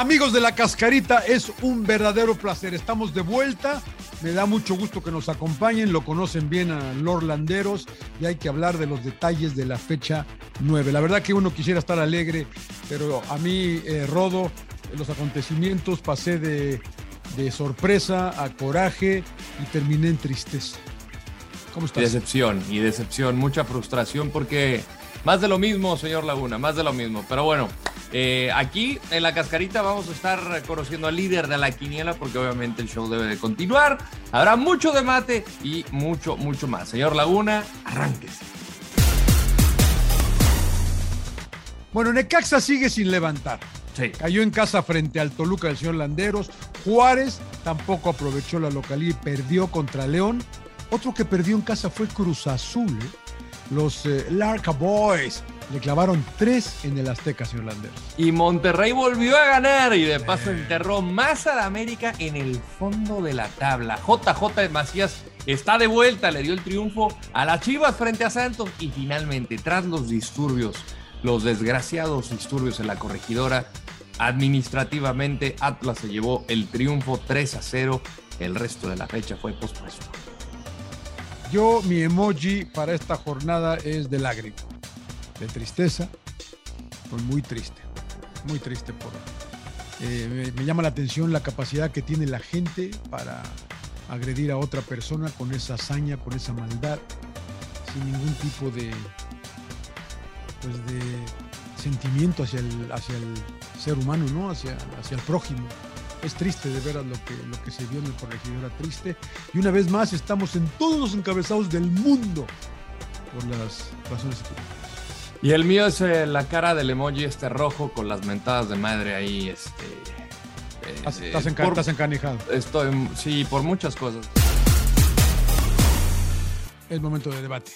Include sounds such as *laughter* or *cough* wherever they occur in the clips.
Amigos de la cascarita, es un verdadero placer. Estamos de vuelta. Me da mucho gusto que nos acompañen. Lo conocen bien a los Landeros y hay que hablar de los detalles de la fecha 9. La verdad que uno quisiera estar alegre, pero a mí, eh, Rodo, los acontecimientos pasé de, de sorpresa a coraje y terminé en tristeza. ¿Cómo estás? Decepción y decepción, mucha frustración porque más de lo mismo, señor Laguna, más de lo mismo. Pero bueno, eh, aquí en la cascarita vamos a estar conociendo al líder de la quiniela porque obviamente el show debe de continuar. Habrá mucho debate y mucho, mucho más. Señor Laguna, arránquese. Bueno, Necaxa sigue sin levantar. Sí. Cayó en casa frente al Toluca del señor Landeros. Juárez tampoco aprovechó la localidad y perdió contra León. Otro que perdió en casa fue Cruz Azul. ¿eh? Los eh, Larca Boys le clavaron tres en el Azteca, señor Landeros. Y Monterrey volvió a ganar y de paso enterró más a la América en el fondo de la tabla. JJ Macías está de vuelta, le dio el triunfo a las Chivas frente a Santos y finalmente, tras los disturbios, los desgraciados disturbios en la corregidora, administrativamente Atlas se llevó el triunfo 3 a 0. El resto de la fecha fue pospuesto. Yo, mi emoji para esta jornada es de lágrima, de tristeza, pues muy triste, muy triste por... eh, me, llama la atención la capacidad que tiene la gente para agredir a otra persona con esa hazaña, con esa maldad, sin ningún tipo de, pues de sentimiento hacia el, hacia el ser humano, ¿no? Hacia, hacia el prójimo. Es triste de ver a lo que, lo que se vio en el corregidora triste. Y una vez más estamos en todos los encabezados del mundo por las razones. Y el mío es eh, la cara del emoji este rojo con las mentadas de madre ahí, este... eh, Estás, eh, estás por- estás encanijado. Estoy, sí, por muchas cosas. Es momento de debate.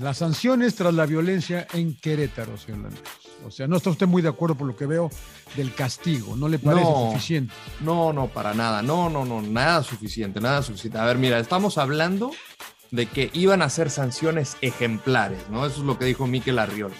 Las sanciones tras la violencia en Querétaro, señor. O sea, no está usted muy de acuerdo por lo que veo del castigo. ¿No le parece No. suficiente? No, no, para nada. No, no, no, nada suficiente, nada suficiente. A ver, mira, estamos hablando de que iban a ser sanciones ejemplares, ¿no? Eso es lo que dijo Miquel Arriola.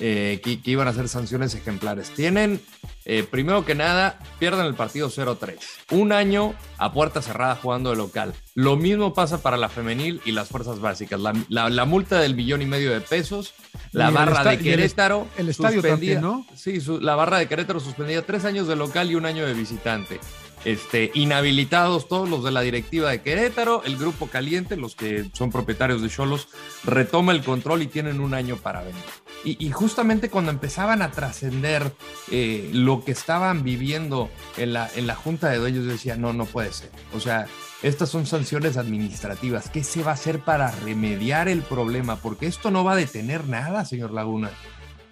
eh, que, que iban a ser sanciones ejemplares. Tienen, eh, primero que nada, pierden el partido 0-3. Un año a puerta cerrada jugando de local. Lo mismo pasa para la femenil y las fuerzas básicas. La, la- la multa del millón y medio de pesos, la Y barra de el Querétaro. el estadio también, ¿no? Sí, su- la barra de Querétaro suspendida tres años de local y un año de visitante. Este, inhabilitados todos los de la directiva de Querétaro, el grupo caliente, los que son propietarios de Cholos, retoma el control y tienen un año para vender. Y, justamente cuando empezaban a trascender eh, lo que estaban viviendo en la, en la junta de dueños, decía, no, no puede ser. O sea, estas son sanciones administrativas. ¿Qué se va a hacer para remediar el problema? Porque esto no va a detener nada, señor Laguna.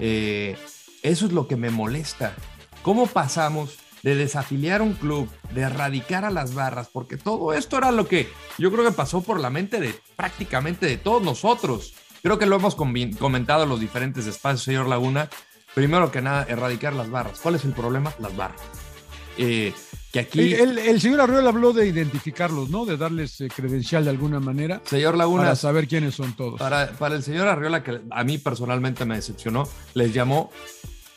Eh, eso es lo que me molesta. ¿Cómo pasamos de desafiliar un club, de erradicar a las barras? Porque todo esto era lo que yo creo que pasó por la mente de prácticamente de todos nosotros. Creo que lo hemos comentado en los diferentes espacios, señor Laguna. Primero que nada, erradicar las barras. ¿Cuál es el problema? Las barras. Eh, que aquí, El, el señor Arreola habló de identificarlos, ¿no? De darles eh, credencial de alguna manera señor Laguna, para saber quiénes son todos. Para, para el señor Arriola, que a mí personalmente me decepcionó, les llamó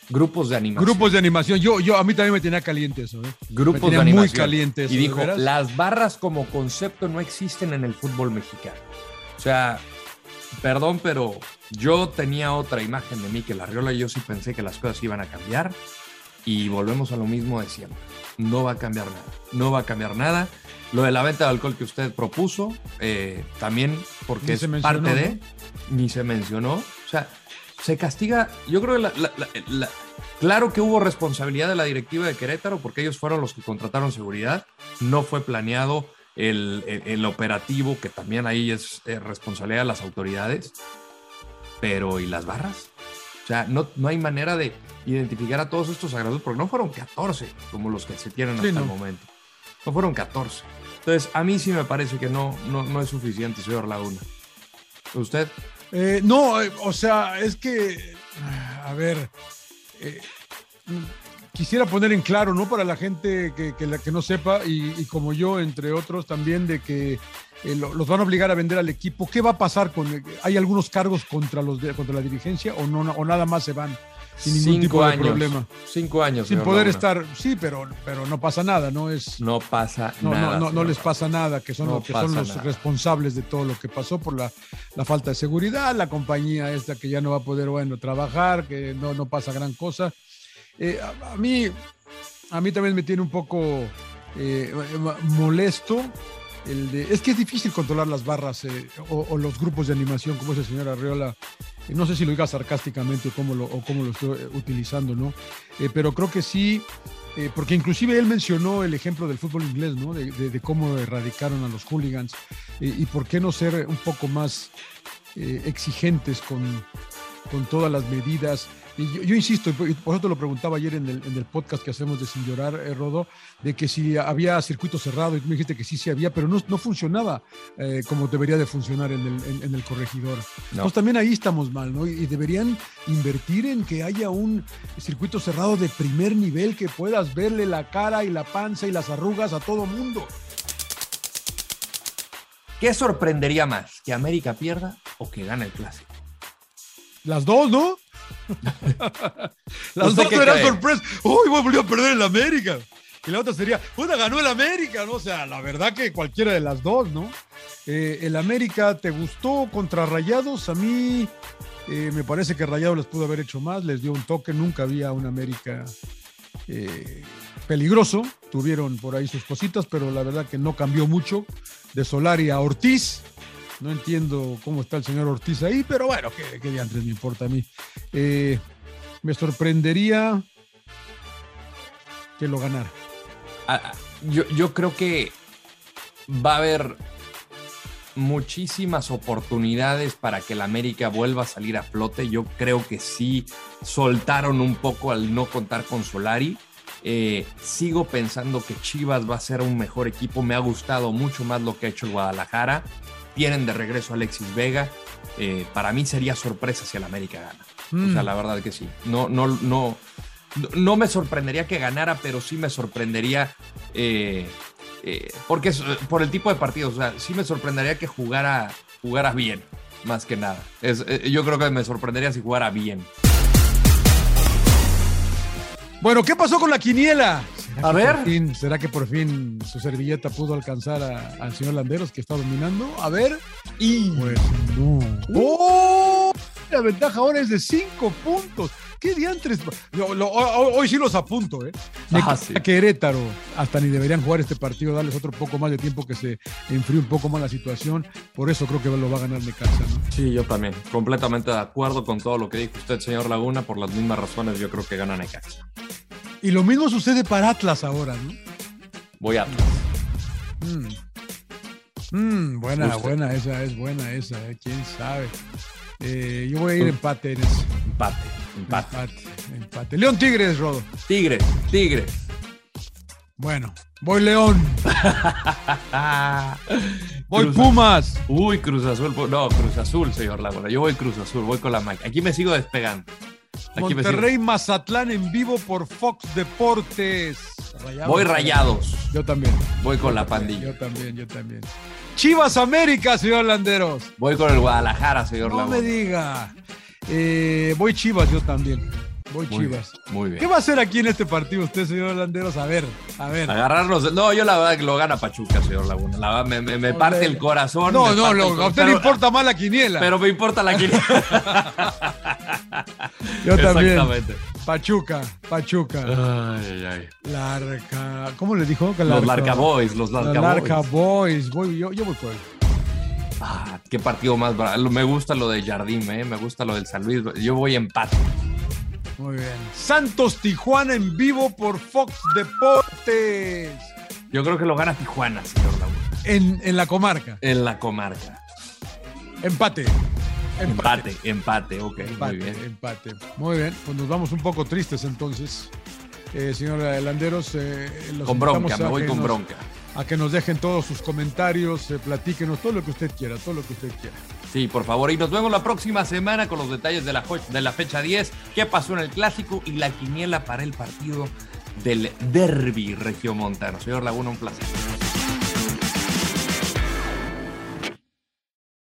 grupos de animación. Grupos de animación. Yo, yo, a mí también me tenía caliente eso, ¿eh? grupos me tenía de muy animación. caliente eso, Y ¿de dijo, las barras como concepto no existen en el fútbol mexicano. O sea, perdón, pero yo tenía otra imagen de mí que la Arriola y yo sí pensé que las cosas iban a cambiar y volvemos a lo mismo de siempre. No va a cambiar nada. No va a cambiar nada. Lo de la venta de alcohol que usted propuso, eh, también porque Ni es se mencionó, parte de, ni se mencionó. O sea, se castiga, yo creo que la- la- la- la- claro que hubo responsabilidad de la directiva de Querétaro porque ellos fueron los que contrataron seguridad, no fue planeado el, el- el operativo, que también ahí es responsabilidad de las autoridades, pero ¿y las barras? O sea, no, no hay manera de identificar a todos estos agravios porque no fueron 14 como los que se tienen Sí, hasta no. el momento, no fueron 14. Entonces, a mí sí me parece que no, no, no es suficiente, señor Laguna. ¿Usted? Eh, no, eh, o sea, es que, a ver, eh, quisiera poner en claro, ¿no? Para la gente que, que la que no sepa, y, y como yo, entre otros, también de que eh, lo- los van a obligar a vender al equipo. ¿Qué va a pasar con? ¿Hay algunos cargos contra los contra la dirigencia o no o nada más se van? Sin ningún Cinco tipo de años. problema. Cinco años. Sin poder Laguna. estar, sí, pero, pero no pasa nada, no es. No pasa No, nada. no, no, no les pasa nada, que son, No los, que son pasa los nada. responsables de todo lo que pasó por la, la falta de seguridad, la compañía esta que ya no va a poder, bueno, trabajar, que no, no pasa gran cosa. Eh, a, a mí, a mí también me tiene un poco eh, molesto. El es que es difícil controlar las barras eh, o, los grupos de animación, como ese señor Arreola. Eh, No sé si lo diga sarcásticamente o cómo lo, o cómo lo estoy eh, utilizando, ¿no? Pero creo que sí, porque inclusive él mencionó el ejemplo del fútbol inglés, ¿no? De, de- cómo erradicaron a los hooligans y por qué no ser un poco más exigentes con, con todas las medidas. Y yo, yo insisto, y por eso te lo preguntaba ayer en el, en el podcast que hacemos de Sin Llorar, eh, Rodo, de que si había circuito cerrado, y tú me dijiste que sí, sí había, pero no, no funcionaba eh, como debería de funcionar en el, en- en el corregidor. No. Entonces también ahí estamos mal, ¿no? Y, y deberían invertir en que haya un circuito cerrado de primer nivel que puedas verle la cara y la panza y las arrugas a todo mundo. ¿Qué sorprendería más? ¿Que América pierda o que gane el clásico? Las dos, ¿no? *laughs* Las ¿Usted dos qué eran cree? sorpresas. ¡Uy, volvió a perder el América! Y la otra sería, ¡puta, ganó el América! ¿no? O sea, la verdad que cualquiera de las dos, ¿no? Eh, el América, ¿te gustó contra Rayados? A mí eh, me parece que Rayados les pudo haber hecho más, les dio un toque, nunca había un América eh, peligroso. Tuvieron por ahí sus cositas, pero la verdad que no cambió mucho de Solari a Ortiz. No entiendo cómo está el señor Ortiz ahí, pero bueno, qué, qué diantres me importa a mí. Eh, me sorprendería que lo ganara. Ah, ah, yo, yo creo que va a haber muchísimas oportunidades para que el América vuelva a salir a flote. Yo creo que sí soltaron un poco al no contar con Solari. Eh, sigo pensando que Chivas va a ser un mejor equipo. Me ha gustado mucho más lo que ha hecho Guadalajara. Tienen de regreso a Alexis Vega. Eh, para mí sería sorpresa si el América gana. O sea, Mm. la verdad que sí. No, no, no, no me sorprendería que ganara, pero sí me sorprendería. eh, eh, porque es, por el tipo de partidos, o sea, sí me sorprendería que jugara, jugara bien, más que nada. Es, yo creo que me sorprendería si jugara bien. Bueno, ¿qué pasó con la quiniela? ¿Será A ver. fin- ¿Será que por fin su servilleta pudo alcanzar a- al señor Landeros que está dominando? A ver. Y Pues no. ¡Oh! La ventaja ahora es de cinco puntos. ¿Qué diantres? Lo- lo- hoy, hoy sí los apunto, ¿eh? Me Ah, sí. Querétaro. Hasta ni deberían jugar este partido, darles otro poco más de tiempo que se enfríe un poco más la situación. Por eso creo que lo va a ganar Necaxa, ¿no? sí, yo también. Completamente de acuerdo con todo lo que dijo usted, señor Laguna. Por las mismas razones, yo creo que gana Necaxa. Y lo mismo sucede para Atlas ahora, ¿no? Voy a. Mm. Mm, buena, Usted. buena, esa es buena esa, ¿eh? quién sabe. Eh, yo voy a ir empate en ese. Empate, empate. Empate, empate. León Tigres, Rodo. Tigres, Tigres. Bueno, voy León. *laughs* Voy Cruz- Pumas. Uy, Cruz Azul. No, Cruz Azul, señor Laguna. Yo voy Cruz Azul, voy con la máquina. Aquí me sigo despegando. Monterrey Mazatlán en vivo por Fox Deportes. Rayados. Voy rayados. Yo también. Voy con la Yo pandilla. también, yo también. Chivas América, señor Landeros. Voy con el Guadalajara, señor No Laguna. me diga. Eh, voy Chivas, yo también. Voy Muy Chivas. bien, Muy ¿Qué bien. va a hacer aquí en este partido usted, señor Landeros? A ver, a ver. Agarrarnos. No, yo la verdad que lo gana Pachuca, señor Laguna. La verdad, me, me- me parte el corazón. No, no, lo- a usted le importa más la quiniela. Pero me importa la quiniela. *laughs* yo también. Exactamente. Pachuca, Pachuca. Ay, ay, ay. Larca. ¿Cómo le dijo? Los Larca- Boys, los Larca, Larca Boys. Boys. Voy, yo, yo voy por él. Ah, qué partido más bravo. Me gusta lo de Jardim, eh. me gusta lo del San Luis. Yo voy empate. Muy bien. Santos Tijuana en vivo por Fox Deportes. Yo creo que lo gana Tijuana, señor Laguna. En, en la comarca. En la comarca. Empate. Empate, empate, ok, Empate, muy bien. empate. Muy bien, pues nos vamos un poco tristes entonces. Eh, señor Landeros, eh, los Con bronca, me voy con nos- bronca. A que nos dejen todos sus comentarios, eh, platíquenos todo lo que usted quiera, todo lo que usted quiera. Sí, por favor. Y nos vemos la próxima semana con los detalles de la, jo- de la fecha 10, qué pasó en el clásico y la quiniela para el partido del Derby Regiomontano. Señor Laguna, un placer.